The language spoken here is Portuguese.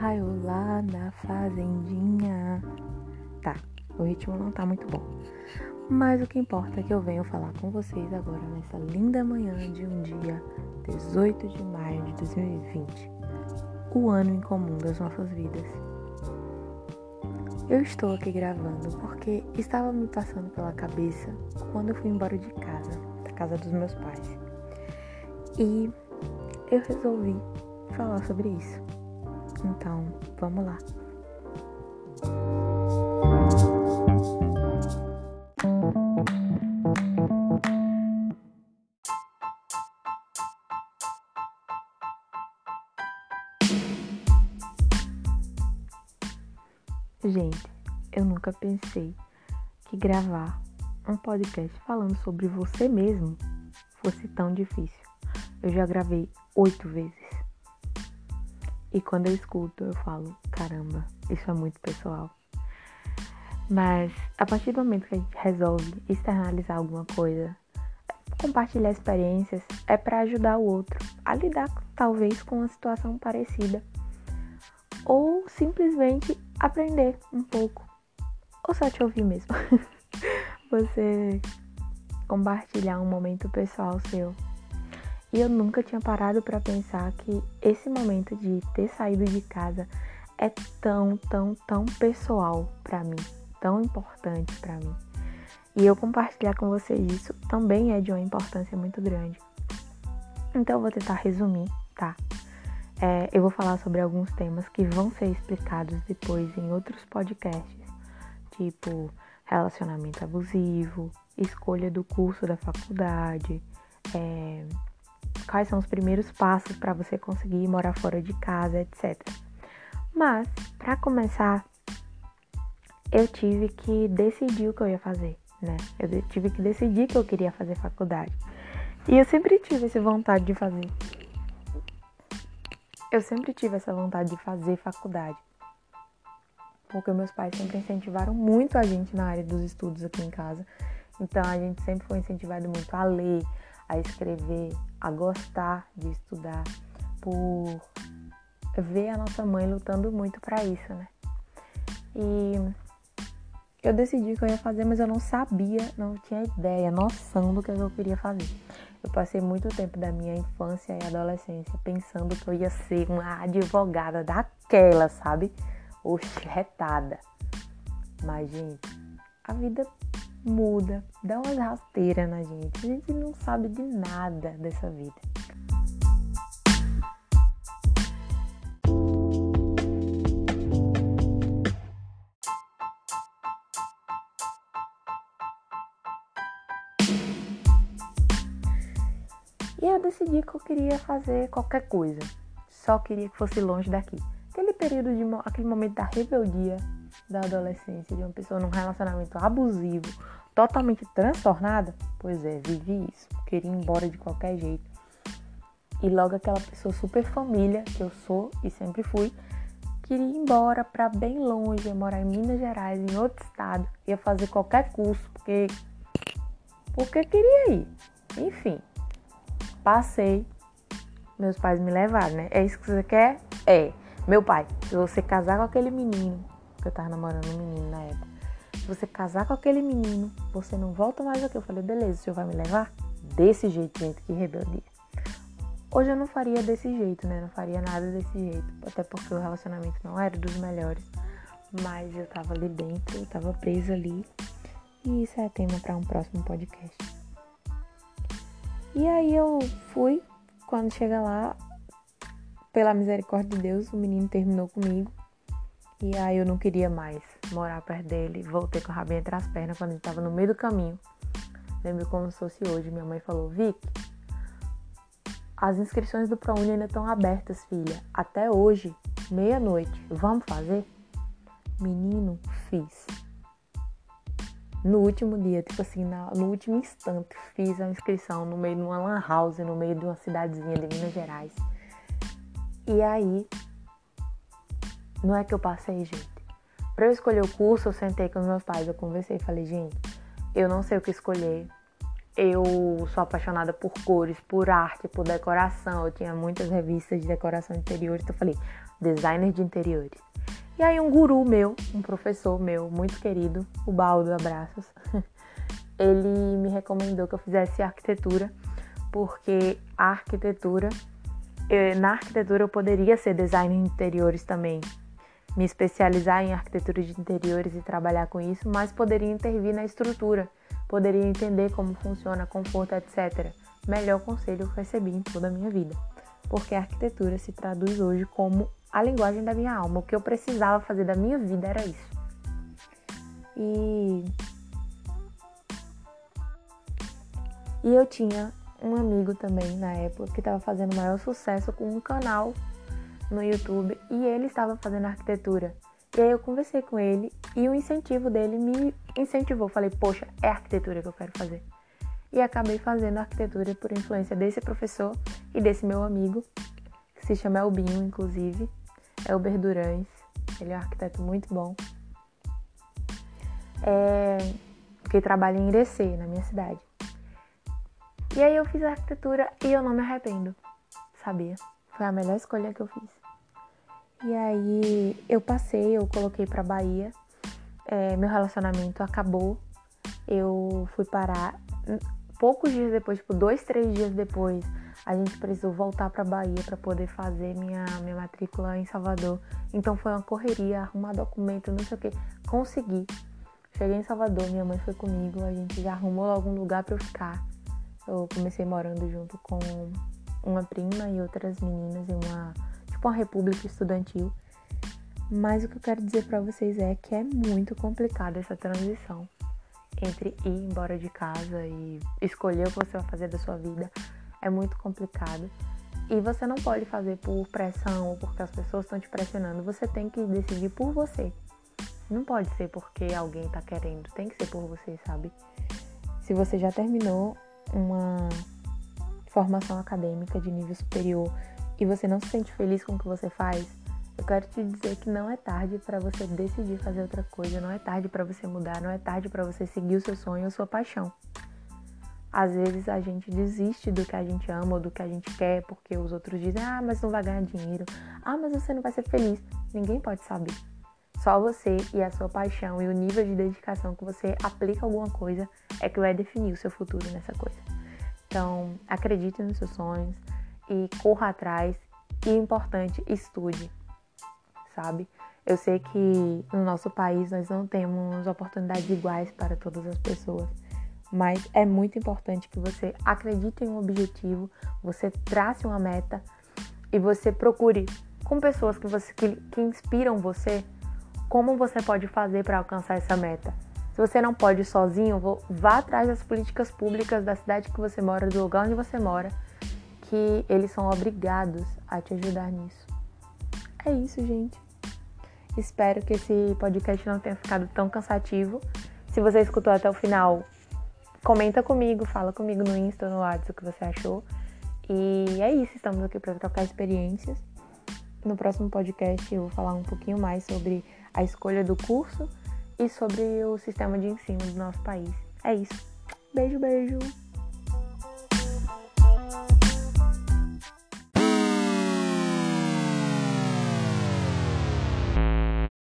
ensaio lá na fazendinha. Tá, o ritmo não tá muito bom. Mas o que importa é que eu venho falar com vocês agora nessa linda manhã de um dia 18 de maio de 2020, o ano em comum das nossas vidas. Eu estou aqui gravando porque estava me passando pela cabeça quando eu fui embora de casa, da casa dos meus pais. E eu resolvi falar sobre isso. Então, vamos lá. Gente, eu nunca pensei que gravar um podcast falando sobre você mesmo fosse tão difícil. Eu já gravei oito vezes. E quando eu escuto, eu falo: caramba, isso é muito pessoal. Mas a partir do momento que a gente resolve externalizar alguma coisa, compartilhar experiências, é para ajudar o outro a lidar talvez com uma situação parecida. Ou simplesmente aprender um pouco. Ou só te ouvir mesmo. Você compartilhar um momento pessoal seu. E eu nunca tinha parado para pensar que esse momento de ter saído de casa é tão, tão, tão pessoal para mim, tão importante para mim. E eu compartilhar com vocês isso também é de uma importância muito grande. Então eu vou tentar resumir, tá? É, eu vou falar sobre alguns temas que vão ser explicados depois em outros podcasts, tipo relacionamento abusivo, escolha do curso da faculdade, é, quais são os primeiros passos para você conseguir morar fora de casa, etc. Mas, para começar, eu tive que decidir o que eu ia fazer, né? Eu tive que decidir que eu queria fazer faculdade. E eu sempre tive essa vontade de fazer. Eu sempre tive essa vontade de fazer faculdade. Porque meus pais sempre incentivaram muito a gente na área dos estudos aqui em casa. Então a gente sempre foi incentivado muito a ler, a escrever, a gostar de estudar, por ver a nossa mãe lutando muito para isso, né? E eu decidi que eu ia fazer, mas eu não sabia, não tinha ideia, noção do que eu queria fazer. Eu passei muito tempo da minha infância e adolescência pensando que eu ia ser uma advogada daquela, sabe? Oxe, retada. Mas, gente, a vida muda, dá umas rasteiras na gente. A gente não sabe de nada dessa vida. E eu decidi que eu queria fazer qualquer coisa. Só queria que fosse longe daqui. Aquele período de aquele momento da rebeldia da adolescência, de uma pessoa num relacionamento abusivo, totalmente transtornada, pois é, vivi isso. Queria ir embora de qualquer jeito. E logo aquela pessoa super família, que eu sou e sempre fui, queria ir embora para bem longe, ia morar em Minas Gerais, em outro estado, ia fazer qualquer curso, porque porque queria ir. Enfim, Passei. Meus pais me levaram, né? É isso que você quer? É. Meu pai, se você casar com aquele menino, que eu tava namorando um menino na época, se você casar com aquele menino, você não volta mais aqui. Eu falei, beleza, o senhor vai me levar? Desse jeito, gente, que rebeldia. Hoje eu não faria desse jeito, né? Não faria nada desse jeito. Até porque o relacionamento não era dos melhores. Mas eu tava ali dentro, eu tava presa ali. E isso é tema para um próximo podcast. E aí eu fui, quando chega lá, pela misericórdia de Deus, o menino terminou comigo. E aí eu não queria mais morar perto dele. Voltei com o rabinho entre as pernas quando ele estava no meio do caminho. Lembro como se fosse hoje. Minha mãe falou, Vic, as inscrições do ProUni ainda estão abertas, filha. Até hoje, meia-noite. Vamos fazer? Menino, fiz no último dia, tipo assim, no último instante, fiz a inscrição no meio de uma lan house, no meio de uma cidadezinha de Minas Gerais. E aí, não é que eu passei, gente. Para eu escolher o curso, eu sentei com os meus pais, eu conversei e falei, gente, eu não sei o que escolher. Eu sou apaixonada por cores, por arte, por decoração. Eu tinha muitas revistas de decoração interior, então eu falei, designer de interiores. E aí um guru meu, um professor meu muito querido, o Baldo Abraços, ele me recomendou que eu fizesse arquitetura, porque a arquitetura, na arquitetura eu poderia ser designer de interiores também, me especializar em arquitetura de interiores e trabalhar com isso, mas poderia intervir na estrutura, poderia entender como funciona, conforto, etc. Melhor conselho que recebi em toda a minha vida, porque a arquitetura se traduz hoje como a linguagem da minha alma. O que eu precisava fazer da minha vida era isso. E e eu tinha um amigo também na época que estava fazendo maior sucesso com um canal no YouTube e ele estava fazendo arquitetura. E aí eu conversei com ele e o incentivo dele me incentivou. Falei, poxa, é arquitetura que eu quero fazer. E acabei fazendo arquitetura por influência desse professor e desse meu amigo, que se chama Elbinho, inclusive. Elber Durães. Ele é um arquiteto muito bom. É, que trabalha em Irecê, na minha cidade. E aí eu fiz arquitetura e eu não me arrependo, sabia? Foi a melhor escolha que eu fiz. E aí eu passei, eu coloquei pra Bahia. É, meu relacionamento acabou. Eu fui parar poucos dias depois, tipo dois, três dias depois, a gente precisou voltar para Bahia para poder fazer minha, minha matrícula em Salvador. Então foi uma correria, arrumar documento, não sei o que. Consegui. Cheguei em Salvador, minha mãe foi comigo, a gente já arrumou algum lugar para eu ficar. Eu comecei morando junto com uma prima e outras meninas em uma tipo uma república estudantil. Mas o que eu quero dizer para vocês é que é muito complicada essa transição entre ir embora de casa e escolher o que você vai fazer da sua vida. É muito complicado. E você não pode fazer por pressão ou porque as pessoas estão te pressionando. Você tem que decidir por você. Não pode ser porque alguém tá querendo. Tem que ser por você, sabe? Se você já terminou uma formação acadêmica de nível superior e você não se sente feliz com o que você faz, eu quero te dizer que não é tarde para você decidir fazer outra coisa, não é tarde para você mudar, não é tarde para você seguir o seu sonho ou sua paixão. Às vezes a gente desiste do que a gente ama ou do que a gente quer porque os outros dizem: "Ah, mas não vai ganhar dinheiro. Ah, mas você não vai ser feliz". Ninguém pode saber. Só você e a sua paixão e o nível de dedicação que você aplica alguma coisa é que vai definir o seu futuro nessa coisa. Então, acredite nos seus sonhos e corra atrás. E importante, estude, sabe? Eu sei que no nosso país nós não temos oportunidades iguais para todas as pessoas, mas é muito importante que você acredite em um objetivo, você trace uma meta e você procure com pessoas que, você, que, que inspiram você como você pode fazer para alcançar essa meta. Se você não pode sozinho, vá atrás das políticas públicas da cidade que você mora, do lugar onde você mora, que eles são obrigados a te ajudar nisso. É isso, gente. Espero que esse podcast não tenha ficado tão cansativo. Se você escutou até o final, comenta comigo, fala comigo no Insta, no WhatsApp o que você achou. E é isso, estamos aqui para trocar experiências. No próximo podcast eu vou falar um pouquinho mais sobre a escolha do curso e sobre o sistema de ensino do nosso país. É isso. Beijo, beijo!